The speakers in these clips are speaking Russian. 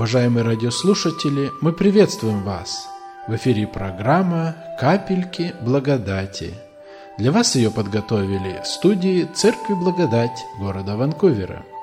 уважаемые радиослушатели, мы приветствуем вас. В эфире программа «Капельки благодати». Для вас ее подготовили в студии Церкви Благодать города Ванкувера –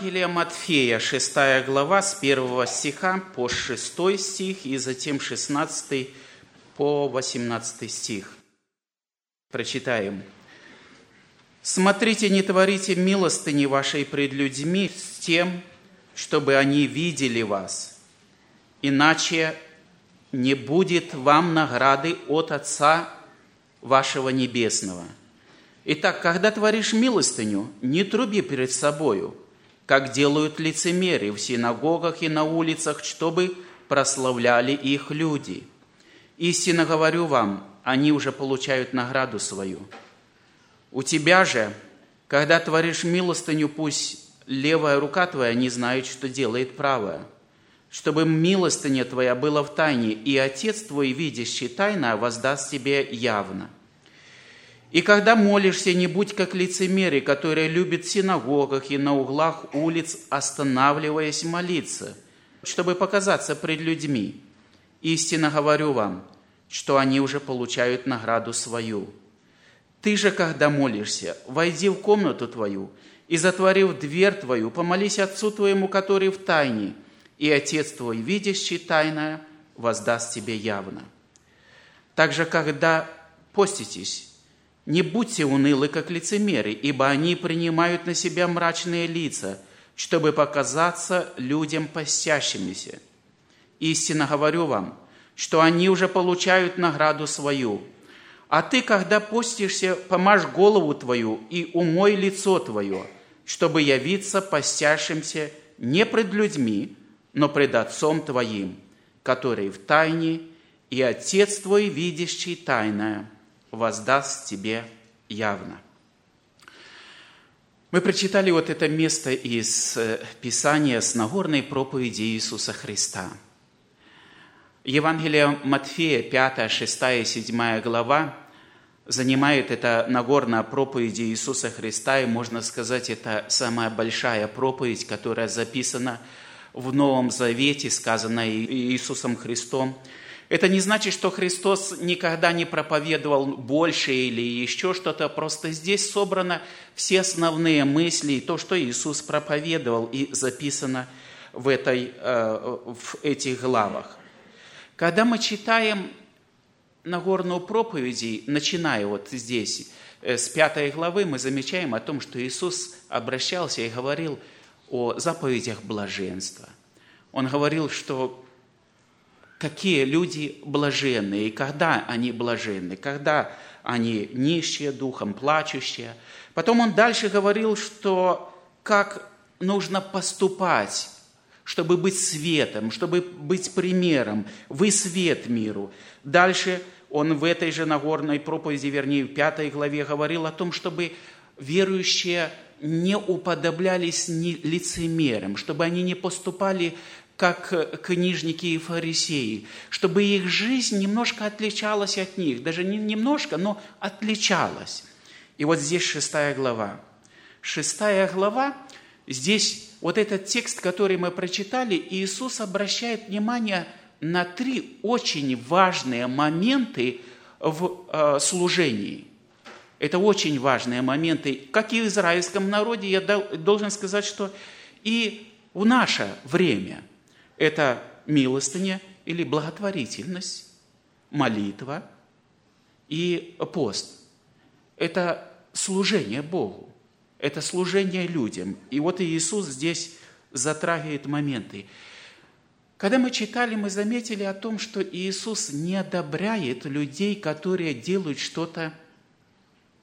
Евангелие Матфея, 6 глава, с 1 стиха по 6 стих и затем 16 по 18 стих. Прочитаем. «Смотрите, не творите милостыни вашей пред людьми с тем, чтобы они видели вас, иначе не будет вам награды от Отца вашего Небесного. Итак, когда творишь милостыню, не труби перед собою – как делают лицемеры в синагогах и на улицах, чтобы прославляли их люди. Истинно говорю вам, они уже получают награду свою. У тебя же, когда творишь милостыню, пусть левая рука твоя не знает, что делает правая, чтобы милостыня твоя была в тайне, и Отец твой, видящий тайно, воздаст тебе явно – и когда молишься, не будь как лицемеры, которые любят в синагогах и на углах улиц, останавливаясь молиться, чтобы показаться пред людьми. Истинно говорю вам, что они уже получают награду свою. Ты же, когда молишься, войди в комнату твою и, затворив дверь твою, помолись Отцу твоему, который в тайне, и Отец твой, видящий тайное, воздаст тебе явно. Также, когда поститесь, не будьте унылы, как лицемеры, ибо они принимают на себя мрачные лица, чтобы показаться людям постящимися. Истинно говорю вам, что они уже получают награду свою. А ты, когда постишься, помажь голову твою и умой лицо твое, чтобы явиться постящимся не пред людьми, но пред Отцом твоим, который в тайне, и Отец твой, видящий тайное – воздаст тебе явно. Мы прочитали вот это место из э, Писания с Нагорной проповеди Иисуса Христа. Евангелие Матфея, 5, 6 и 7 глава, занимает это Нагорная проповедь Иисуса Христа, и можно сказать, это самая большая проповедь, которая записана в Новом Завете, сказанная Иисусом Христом – это не значит, что Христос никогда не проповедовал больше или еще что-то. Просто здесь собраны все основные мысли, то, что Иисус проповедовал и записано в, этой, э, в этих главах. Когда мы читаем Нагорную проповеди, начиная вот здесь, э, с пятой главы, мы замечаем о том, что Иисус обращался и говорил о заповедях блаженства. Он говорил, что какие люди блаженные, и когда они блаженны, когда они нищие духом, плачущие. Потом он дальше говорил, что как нужно поступать, чтобы быть светом, чтобы быть примером. Вы свет миру. Дальше он в этой же Нагорной проповеди, вернее, в пятой главе говорил о том, чтобы верующие не уподоблялись лицемерам, чтобы они не поступали как книжники и фарисеи, чтобы их жизнь немножко отличалась от них, даже не немножко, но отличалась. И вот здесь шестая глава. Шестая глава, здесь вот этот текст, который мы прочитали, Иисус обращает внимание на три очень важные моменты в э, служении. Это очень важные моменты. Как и в израильском народе, я должен сказать, что и в наше время – это милостыня или благотворительность, молитва и пост. Это служение Богу, это служение людям. И вот Иисус здесь затрагивает моменты. Когда мы читали, мы заметили о том, что Иисус не одобряет людей, которые делают что-то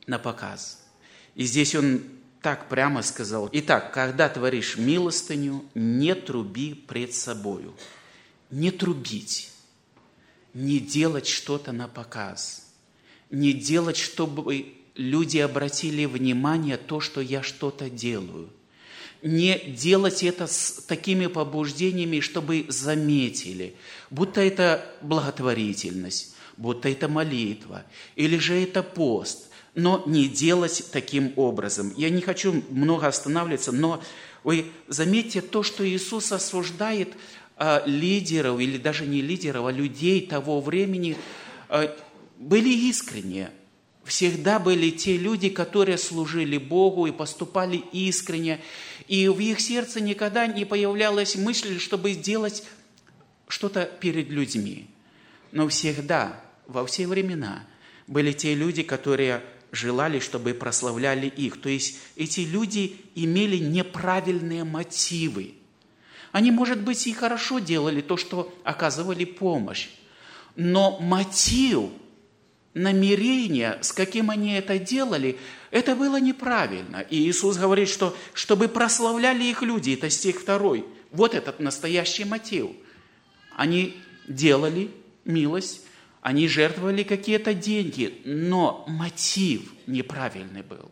на показ. И здесь Он так прямо сказал. Итак, когда творишь милостыню, не труби пред собою. Не трубить, не делать что-то на показ. не делать, чтобы люди обратили внимание то, что я что-то делаю. Не делать это с такими побуждениями, чтобы заметили, будто это благотворительность, будто это молитва, или же это пост, но не делать таким образом. Я не хочу много останавливаться, но вы заметьте то, что Иисус осуждает а, лидеров, или даже не лидеров, а людей того времени, а, были искренние. Всегда были те люди, которые служили Богу и поступали искренне. И в их сердце никогда не появлялась мысль, чтобы сделать что-то перед людьми. Но всегда, во все времена, были те люди, которые желали, чтобы прославляли их. То есть эти люди имели неправильные мотивы. Они, может быть, и хорошо делали то, что оказывали помощь. Но мотив – намерение, с каким они это делали, это было неправильно. И Иисус говорит, что чтобы прославляли их люди, это стих второй. Вот этот настоящий мотив. Они делали милость, они жертвовали какие-то деньги, но мотив неправильный был.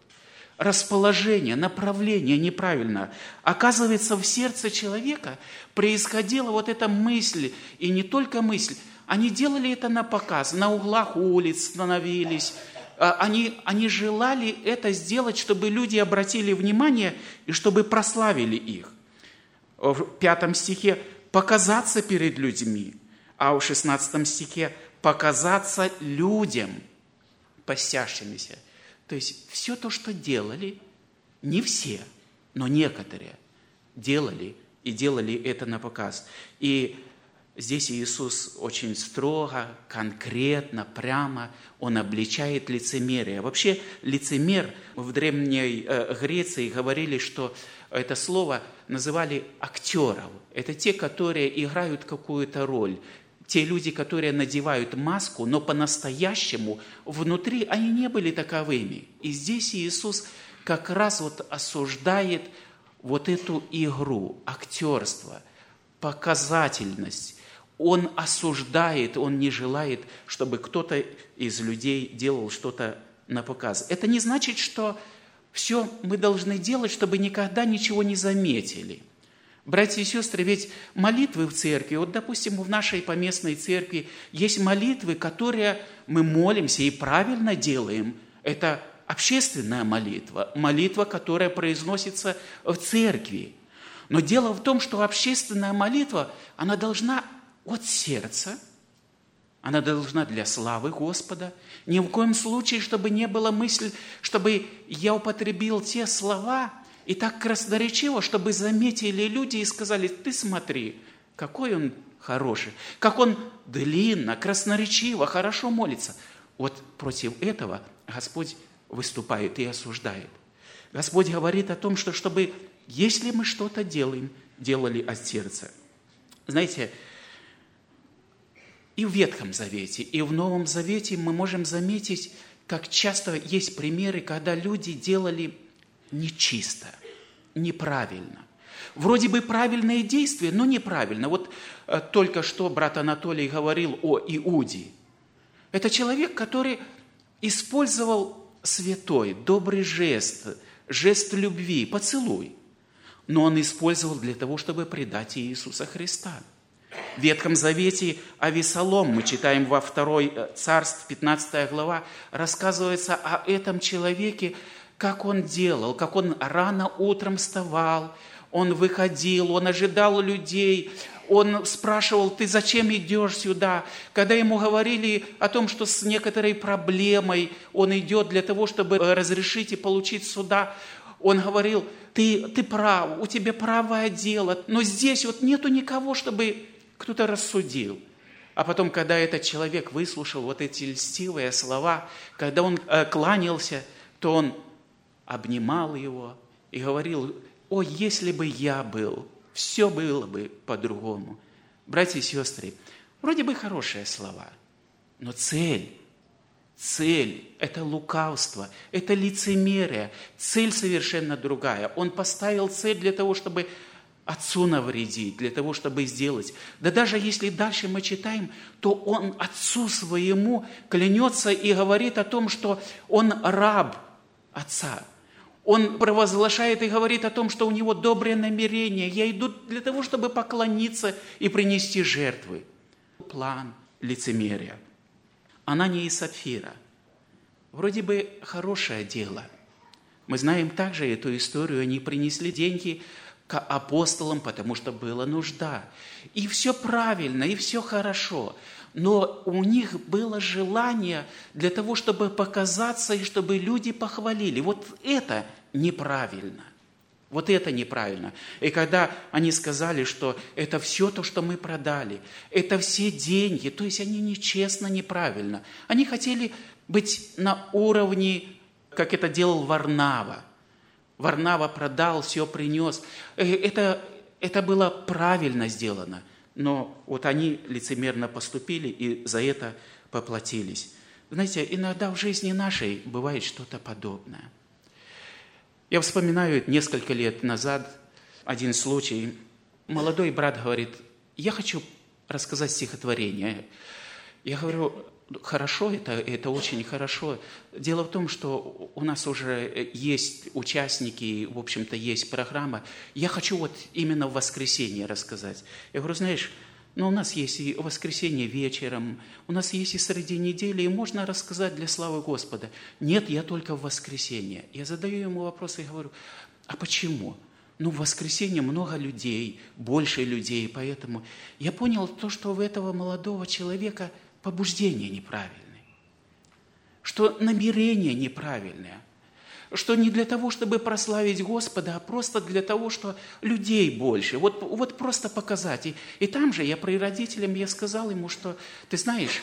Расположение, направление неправильно. Оказывается, в сердце человека происходила вот эта мысль, и не только мысль, они делали это на показ, на углах улиц становились. А, они, они желали это сделать, чтобы люди обратили внимание и чтобы прославили их. В пятом стихе «показаться перед людьми», а в шестнадцатом стихе «показаться людям, постящимися». То есть все то, что делали, не все, но некоторые делали и делали это на показ. И Здесь Иисус очень строго, конкретно, прямо, Он обличает лицемерие. Вообще лицемер в Древней э, Греции говорили, что это слово называли актеров. Это те, которые играют какую-то роль. Те люди, которые надевают маску, но по-настоящему внутри они не были таковыми. И здесь Иисус как раз вот осуждает вот эту игру, актерство, показательность он осуждает, он не желает, чтобы кто-то из людей делал что-то на показ. Это не значит, что все мы должны делать, чтобы никогда ничего не заметили. Братья и сестры, ведь молитвы в церкви, вот, допустим, в нашей поместной церкви есть молитвы, которые мы молимся и правильно делаем. Это общественная молитва, молитва, которая произносится в церкви. Но дело в том, что общественная молитва, она должна от сердца. Она должна для славы Господа. Ни в коем случае, чтобы не было мысли, чтобы я употребил те слова и так красноречиво, чтобы заметили люди и сказали, ты смотри, какой он хороший, как он длинно, красноречиво, хорошо молится. Вот против этого Господь выступает и осуждает. Господь говорит о том, что чтобы, если мы что-то делаем, делали от сердца. Знаете, и в Ветхом Завете, и в Новом Завете мы можем заметить, как часто есть примеры, когда люди делали нечисто, неправильно. Вроде бы правильные действия, но неправильно. Вот э, только что брат Анатолий говорил о Иуде. Это человек, который использовал святой, добрый жест, жест любви, поцелуй. Но он использовал для того, чтобы предать Иисуса Христа – в Ветхом Завете Авесолом, мы читаем во второй э, царств, 15 глава, рассказывается о этом человеке, как он делал, как он рано утром вставал, он выходил, он ожидал людей, он спрашивал, ты зачем идешь сюда? Когда ему говорили о том, что с некоторой проблемой он идет для того, чтобы э, разрешить и получить суда, он говорил, ты, ты прав, у тебя правое дело, но здесь вот нету никого, чтобы кто-то рассудил. А потом, когда этот человек выслушал вот эти льстивые слова, когда он э, кланялся, то он обнимал его и говорил, о, если бы я был, все было бы по-другому. Братья и сестры, вроде бы хорошие слова, но цель, цель – это лукавство, это лицемерие, цель совершенно другая. Он поставил цель для того, чтобы отцу навредить, для того, чтобы сделать. Да даже если дальше мы читаем, то он отцу своему клянется и говорит о том, что он раб отца. Он провозглашает и говорит о том, что у него добрые намерения. Я иду для того, чтобы поклониться и принести жертвы. План лицемерия. Анания и Сапфира. Вроде бы хорошее дело. Мы знаем также эту историю. Они принесли деньги к апостолам, потому что была нужда. И все правильно, и все хорошо. Но у них было желание для того, чтобы показаться и чтобы люди похвалили. Вот это неправильно. Вот это неправильно. И когда они сказали, что это все то, что мы продали, это все деньги, то есть они нечестно, неправильно. Они хотели быть на уровне, как это делал Варнава – Варнава продал, все принес. Э, это, это было правильно сделано. Но вот они лицемерно поступили и за это поплатились. Знаете, иногда в жизни нашей бывает что-то подобное. Я вспоминаю несколько лет назад один случай. Молодой брат говорит, я хочу рассказать стихотворение. Я говорю, хорошо, это, это очень хорошо. Дело в том, что у нас уже есть участники, в общем-то, есть программа. Я хочу вот именно в воскресенье рассказать. Я говорю, знаешь, но ну, у нас есть и воскресенье вечером, у нас есть и среди недели, и можно рассказать для славы Господа. Нет, я только в воскресенье. Я задаю ему вопрос и говорю, а почему? Ну, в воскресенье много людей, больше людей, поэтому я понял то, что у этого молодого человека – побуждения неправильные, что намерения неправильные, что не для того, чтобы прославить Господа, а просто для того, что людей больше. Вот, вот просто показать. И, и там же я про родителям я сказал ему, что ты знаешь,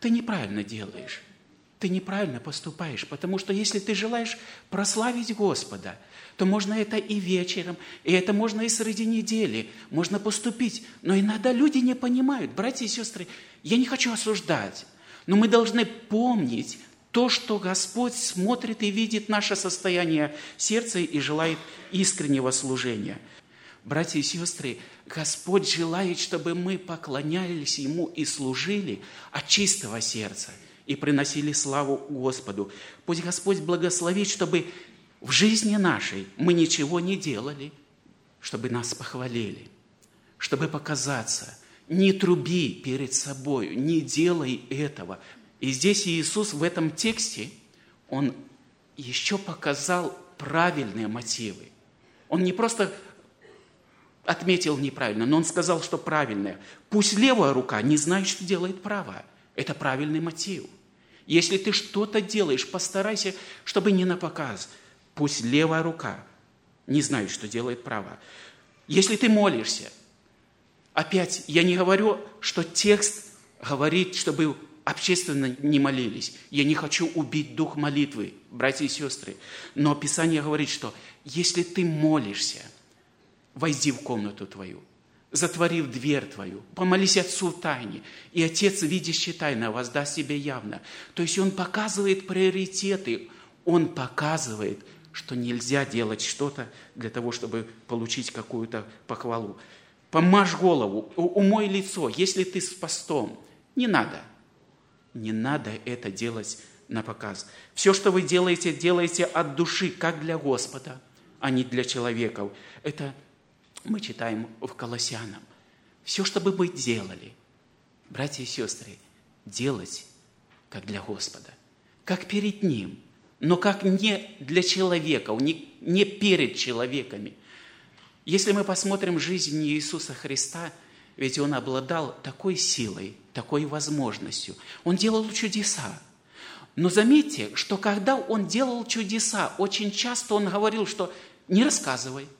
ты неправильно делаешь ты неправильно поступаешь, потому что если ты желаешь прославить Господа, то можно это и вечером, и это можно и среди недели, можно поступить. Но иногда люди не понимают, братья и сестры, я не хочу осуждать, но мы должны помнить то, что Господь смотрит и видит наше состояние сердца и желает искреннего служения. Братья и сестры, Господь желает, чтобы мы поклонялись Ему и служили от чистого сердца – и приносили славу Господу. Пусть Господь благословит, чтобы в жизни нашей мы ничего не делали, чтобы нас похвалили, чтобы показаться. Не труби перед собой, не делай этого. И здесь Иисус в этом тексте, Он еще показал правильные мотивы. Он не просто отметил неправильно, но он сказал, что правильное. Пусть левая рука не знает, что делает правая. Это правильный мотив – если ты что-то делаешь, постарайся, чтобы не на показ. Пусть левая рука не знает, что делает правая. Если ты молишься, опять, я не говорю, что текст говорит, чтобы общественно не молились. Я не хочу убить дух молитвы, братья и сестры. Но Писание говорит, что если ты молишься, войди в комнату твою, затворив дверь твою, помолись Отцу в тайне, и Отец, видящий тайно, воздаст тебе явно. То есть Он показывает приоритеты, Он показывает, что нельзя делать что-то для того, чтобы получить какую-то похвалу. Помажь голову, умой лицо, если ты с постом. Не надо. Не надо это делать на показ. Все, что вы делаете, делайте от души, как для Господа, а не для человеков. Это мы читаем в Колоссянам. Все, что бы мы делали, братья и сестры, делать как для Господа, как перед Ним, но как не для человека, не, не перед человеками. Если мы посмотрим жизнь Иисуса Христа, ведь Он обладал такой силой, такой возможностью. Он делал чудеса. Но заметьте, что когда Он делал чудеса, очень часто Он говорил, что не рассказывай –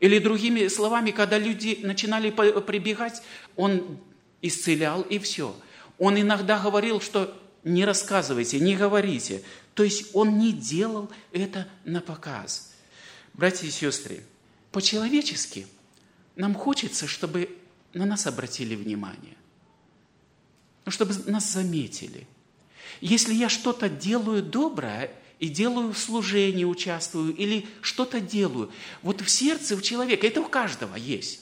или другими словами, когда люди начинали прибегать, он исцелял и все. Он иногда говорил, что не рассказывайте, не говорите. То есть он не делал это на показ. Братья и сестры, по-человечески нам хочется, чтобы на нас обратили внимание, чтобы нас заметили. Если я что-то делаю доброе, и делаю в служении, участвую, или что-то делаю. Вот в сердце у человека, это у каждого есть.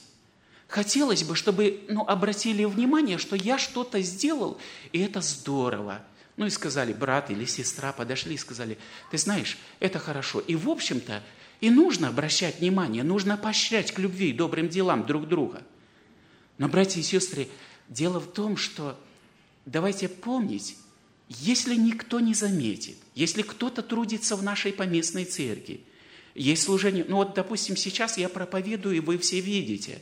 Хотелось бы, чтобы ну, обратили внимание, что я что-то сделал, и это здорово. Ну и сказали, брат или сестра подошли и сказали, ты знаешь, это хорошо. И в общем-то, и нужно обращать внимание, нужно поощрять к любви и добрым делам друг друга. Но, братья и сестры, дело в том, что давайте помнить, если никто не заметит, если кто-то трудится в нашей поместной церкви, есть служение, ну вот, допустим, сейчас я проповедую, и вы все видите,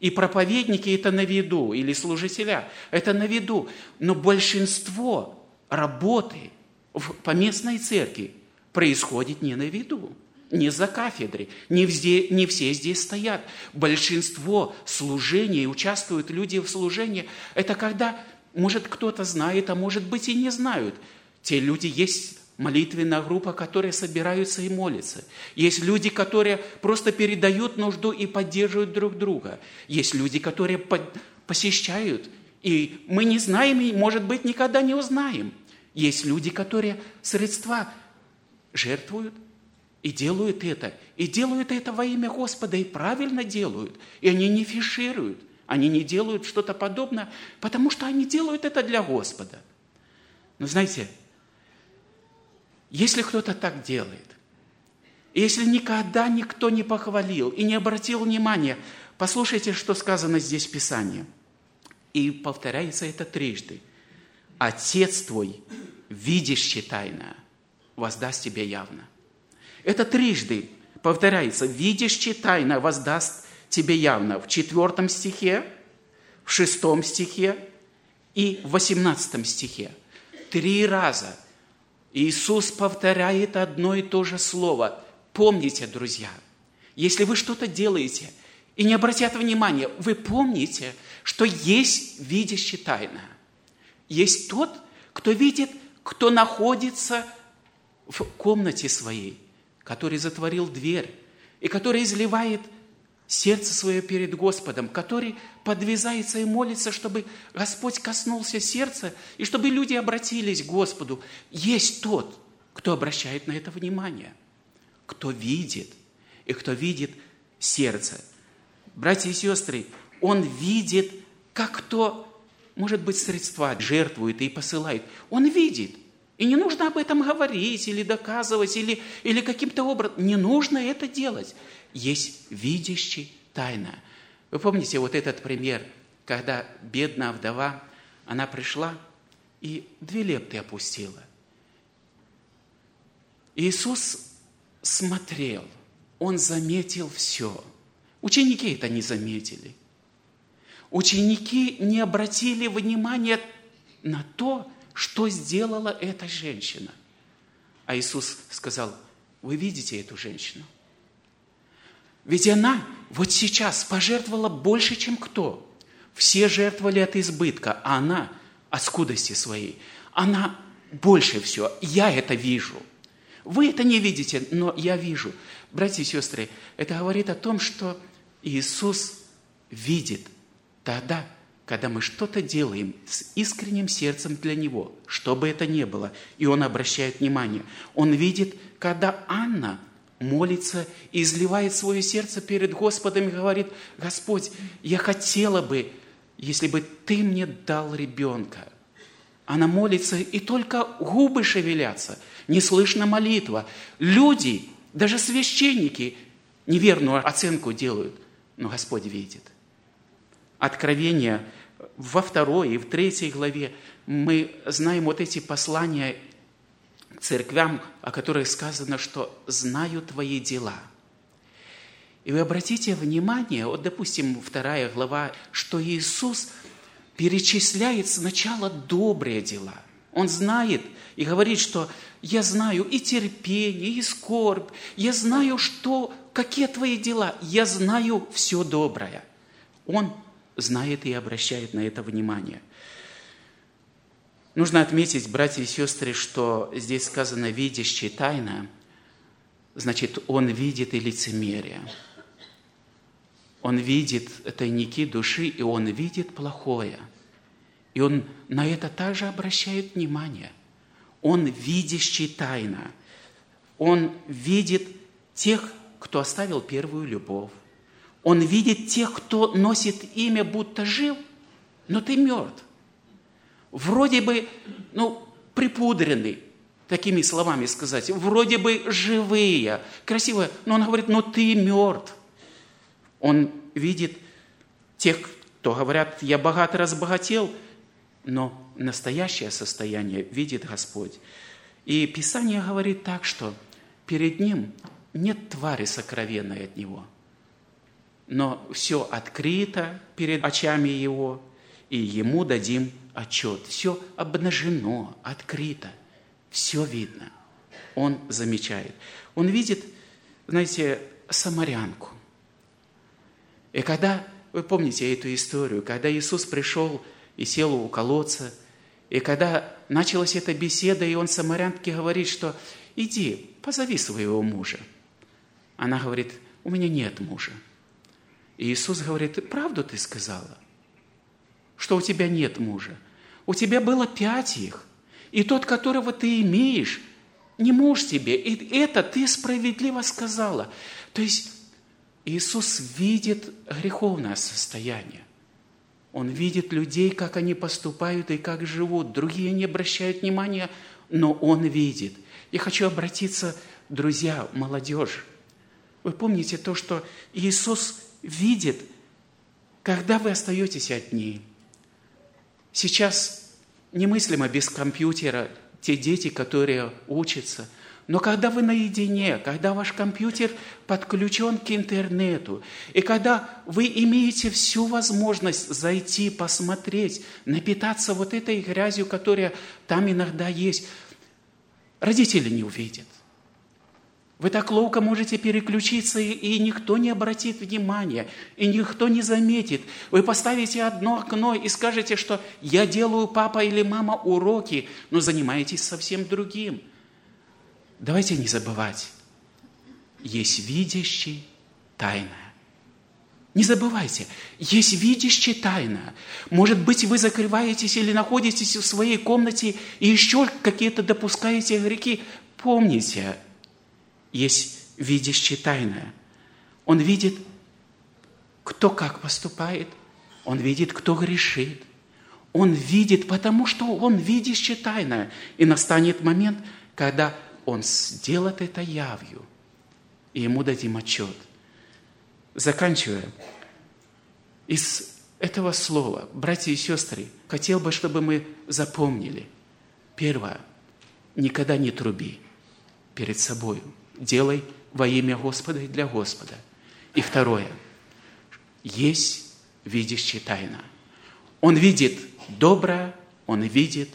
и проповедники это на виду, или служителя, это на виду, но большинство работы в поместной церкви происходит не на виду, не за кафедрой, не, везде, не все здесь стоят. Большинство служений, участвуют люди в служении, это когда может, кто-то знает, а может быть и не знают. Те люди есть молитвенная группа, которые собираются и молятся. Есть люди, которые просто передают нужду и поддерживают друг друга. Есть люди, которые посещают, и мы не знаем, и, может быть, никогда не узнаем. Есть люди, которые средства жертвуют и делают это. И делают это во имя Господа, и правильно делают. И они не фишируют. Они не делают что-то подобное, потому что они делают это для Господа. Но знаете, если кто-то так делает, если никогда никто не похвалил и не обратил внимания, послушайте, что сказано здесь в Писании. И повторяется это трижды. Отец твой, видящий тайное, воздаст тебе явно. Это трижды повторяется. Видящий тайно воздаст тебе явно в четвертом стихе, в шестом стихе и в восемнадцатом стихе. Три раза Иисус повторяет одно и то же слово. Помните, друзья, если вы что-то делаете и не обратят внимания, вы помните, что есть видящий тайна. Есть тот, кто видит, кто находится в комнате своей, который затворил дверь и который изливает сердце свое перед Господом, который подвязается и молится, чтобы Господь коснулся сердца, и чтобы люди обратились к Господу. Есть тот, кто обращает на это внимание, кто видит, и кто видит сердце. Братья и сестры, он видит, как кто, может быть, средства жертвует и посылает. Он видит. И не нужно об этом говорить или доказывать, или, или каким-то образом. Не нужно это делать есть видящий тайна. Вы помните вот этот пример, когда бедная вдова, она пришла и две лепты опустила. Иисус смотрел, Он заметил все. Ученики это не заметили. Ученики не обратили внимания на то, что сделала эта женщина. А Иисус сказал, вы видите эту женщину? Ведь она вот сейчас пожертвовала больше, чем кто. Все жертвовали от избытка, а она от скудости своей. Она больше все. Я это вижу. Вы это не видите, но я вижу. Братья и сестры, это говорит о том, что Иисус видит тогда, когда мы что-то делаем с искренним сердцем для Него, что бы это ни было, и Он обращает внимание. Он видит, когда Анна молится и изливает свое сердце перед Господом и говорит, Господь, я хотела бы, если бы Ты мне дал ребенка. Она молится, и только губы шевелятся, не слышно молитва. Люди, даже священники, неверную оценку делают, но Господь видит. Откровение во второй и в третьей главе мы знаем вот эти послания церквям, о которых сказано, что «знаю твои дела». И вы обратите внимание, вот, допустим, вторая глава, что Иисус перечисляет сначала добрые дела. Он знает и говорит, что я знаю и терпение, и скорбь, я знаю, что, какие твои дела, я знаю все доброе. Он знает и обращает на это внимание – Нужно отметить, братья и сестры, что здесь сказано «видящий тайна», значит, он видит и лицемерие. Он видит тайники души, и он видит плохое. И он на это также обращает внимание. Он видящий тайна. Он видит тех, кто оставил первую любовь. Он видит тех, кто носит имя, будто жил, но ты мертв. Вроде бы, ну, припудренный, такими словами сказать, вроде бы живые, красивые, но он говорит, но ты мертв. Он видит тех, кто говорят, я богат разбогател, но настоящее состояние видит Господь. И Писание говорит так, что перед Ним нет твари сокровенной от Него, но все открыто перед очами Его, и Ему дадим отчет. Все обнажено, открыто, все видно. Он замечает. Он видит, знаете, самарянку. И когда, вы помните эту историю, когда Иисус пришел и сел у колодца, и когда началась эта беседа, и он самарянке говорит, что иди, позови своего мужа. Она говорит, у меня нет мужа. И Иисус говорит, правду ты сказала, что у тебя нет мужа. У тебя было пять их, и тот, которого ты имеешь, не муж тебе. И это ты справедливо сказала. То есть Иисус видит греховное состояние. Он видит людей, как они поступают и как живут. Другие не обращают внимания, но Он видит. Я хочу обратиться, друзья, молодежь. Вы помните то, что Иисус видит, когда вы остаетесь одни. Сейчас немыслимо без компьютера те дети, которые учатся – но когда вы наедине, когда ваш компьютер подключен к интернету, и когда вы имеете всю возможность зайти, посмотреть, напитаться вот этой грязью, которая там иногда есть, родители не увидят. Вы так ловко можете переключиться, и, никто не обратит внимания, и никто не заметит. Вы поставите одно окно и скажете, что я делаю папа или мама уроки, но занимаетесь совсем другим – Давайте не забывать, есть видящий тайное. Не забывайте, есть видящий тайное. Может быть, вы закрываетесь или находитесь в своей комнате и еще какие-то допускаете грехи. Помните, есть видящий тайное. Он видит, кто как поступает, он видит, кто грешит. Он видит, потому что он видящий тайное. И настанет момент, когда он сделает это явью, и ему дадим отчет. Заканчивая, из этого слова, братья и сестры, хотел бы, чтобы мы запомнили. Первое, никогда не труби перед собой. Делай во имя Господа и для Господа. И второе, есть видящий тайна. Он видит доброе, он видит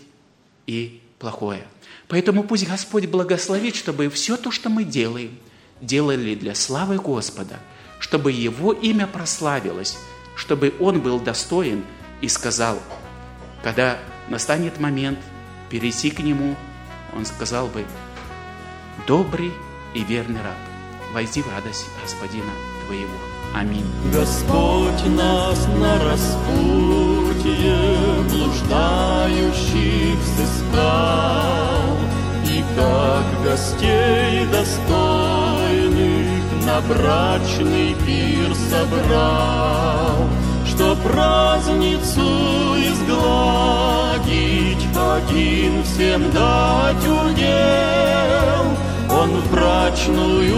и плохое. Поэтому пусть Господь благословит, чтобы все то, что мы делаем, делали для славы Господа, чтобы Его имя прославилось, чтобы Он был достоин и сказал, когда настанет момент перейти к Нему, Он сказал бы, «Добрый и верный раб, войди в радость Господина Твоего». Аминь. Господь нас на распутье блуждающих сыскал, И как гостей достойных на брачный пир собрал, Что праздницу изгладить, один всем дать удел, Он в брачную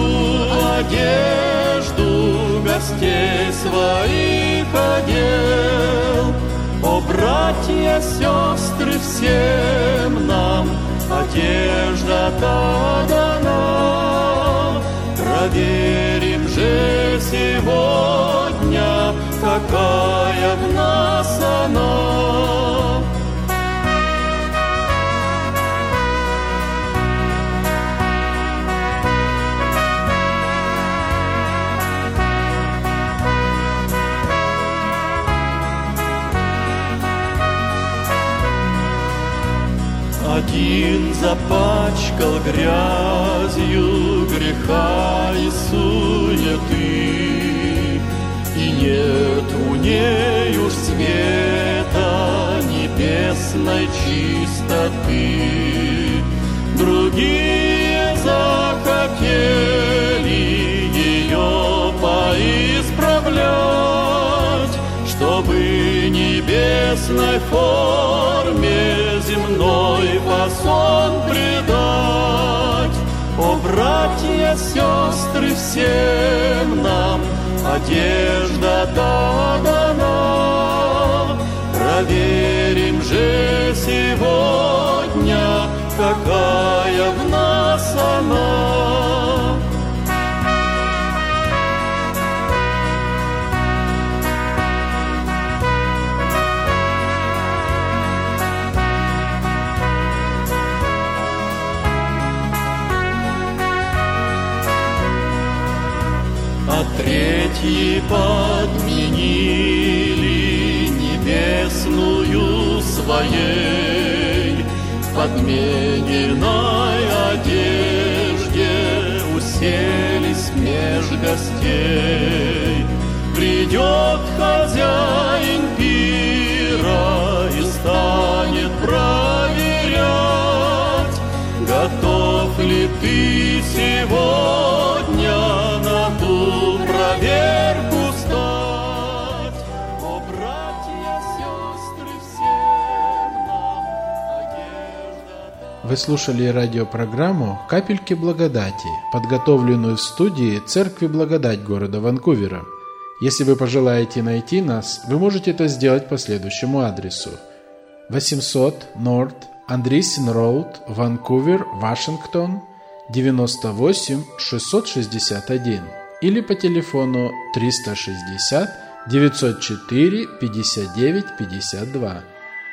одежду гостей своих одел. О, братья, сестры, всем нам одежда та дана. Проверим же сегодня, какая в нас она. Один запачкал грязью греха и суеты, И нет у нею света небесной чистоты. Другие захотели ее поисправлять, Чтобы небесной форме земной фасон придать. О, братья, сестры, всем нам одежда дана. Проверим же сегодня, какая в нас она. Третьи подменили небесную своей подмененной одежде уселись меж гостей. Придет хозяин пира и станет проверять, готов ли ты сегодня на ту проверку Вы слушали радиопрограмму «Капельки благодати», подготовленную в студии Церкви Благодать города Ванкувера. Если вы пожелаете найти нас, вы можете это сделать по следующему адресу. 800 North Андрисин Роуд, Ванкувер, Вашингтон, 98 661 или по телефону 360 904 59 52.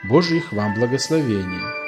Божьих вам благословений!